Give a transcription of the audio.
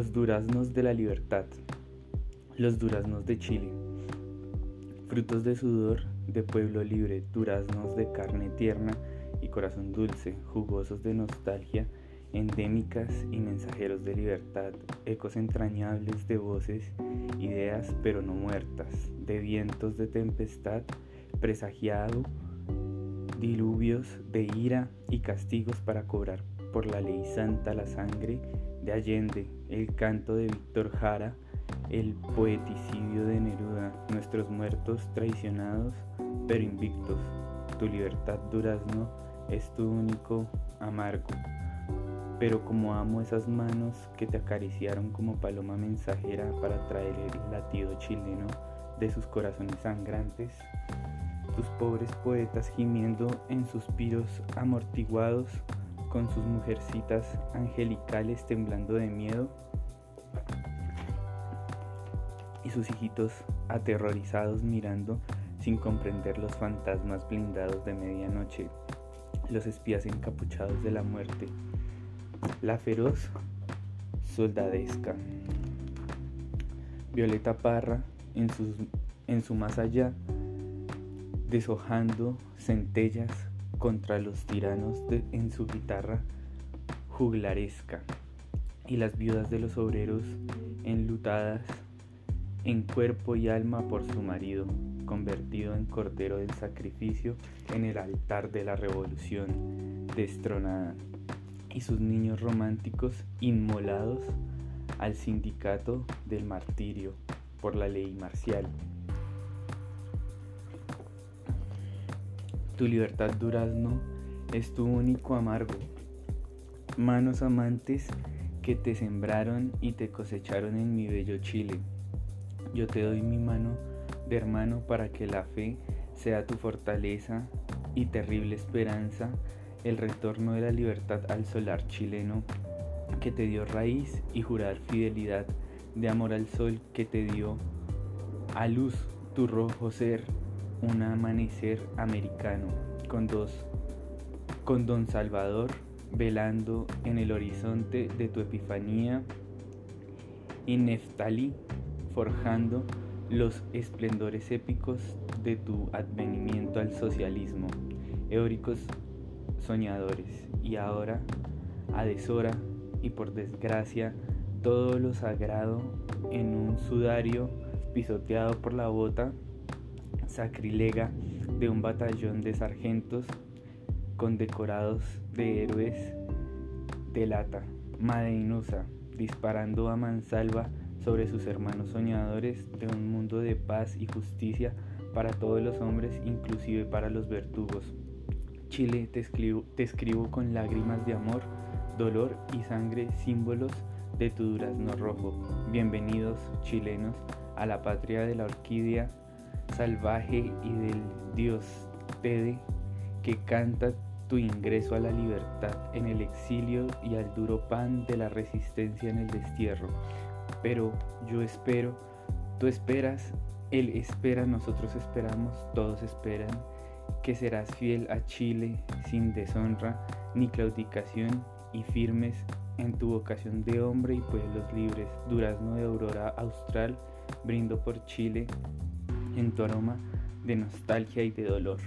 Los duraznos de la libertad. Los duraznos de Chile. Frutos de sudor de pueblo libre, duraznos de carne tierna y corazón dulce, jugosos de nostalgia, endémicas y mensajeros de libertad, ecos entrañables de voces, ideas pero no muertas, de vientos de tempestad, presagiado, diluvios de ira y castigos para cobrar por la ley santa la sangre de Allende, el canto de Víctor Jara, el poeticidio de Neruda, nuestros muertos traicionados pero invictos. Tu libertad durazno es tu único amargo. Pero como amo esas manos que te acariciaron como paloma mensajera para traer el latido chileno de sus corazones sangrantes, tus pobres poetas gimiendo en suspiros amortiguados, con sus mujercitas angelicales temblando de miedo y sus hijitos aterrorizados mirando sin comprender los fantasmas blindados de medianoche, los espías encapuchados de la muerte, la feroz soldadesca. Violeta Parra en, en su más allá, deshojando centellas contra los tiranos en su guitarra juglaresca y las viudas de los obreros enlutadas en cuerpo y alma por su marido, convertido en cordero del sacrificio en el altar de la revolución destronada, y sus niños románticos inmolados al sindicato del martirio por la ley marcial. Tu libertad durazno es tu único amargo. Manos amantes que te sembraron y te cosecharon en mi bello Chile. Yo te doy mi mano de hermano para que la fe sea tu fortaleza y terrible esperanza, el retorno de la libertad al solar chileno que te dio raíz y jurar fidelidad de amor al sol que te dio a luz tu rojo ser un amanecer americano con dos con Don Salvador velando en el horizonte de tu epifanía y Neftali forjando los esplendores épicos de tu advenimiento al socialismo, eóricos soñadores, y ahora, a deshora y por desgracia, todo lo sagrado en un sudario pisoteado por la bota sacrilega de un batallón de sargentos condecorados de héroes de lata, Madeinusa, disparando a mansalva sobre sus hermanos soñadores de un mundo de paz y justicia para todos los hombres, inclusive para los verdugos. Chile, te escribo, te escribo con lágrimas de amor, dolor y sangre, símbolos de tu durazno rojo. Bienvenidos, chilenos, a la patria de la orquídea salvaje y del dios Tede que canta tu ingreso a la libertad en el exilio y al duro pan de la resistencia en el destierro. Pero yo espero, tú esperas, él espera, nosotros esperamos, todos esperan que serás fiel a Chile sin deshonra ni claudicación y firmes en tu vocación de hombre y pueblos libres. Durazno de aurora austral, brindo por Chile en tu aroma de nostalgia y de dolor.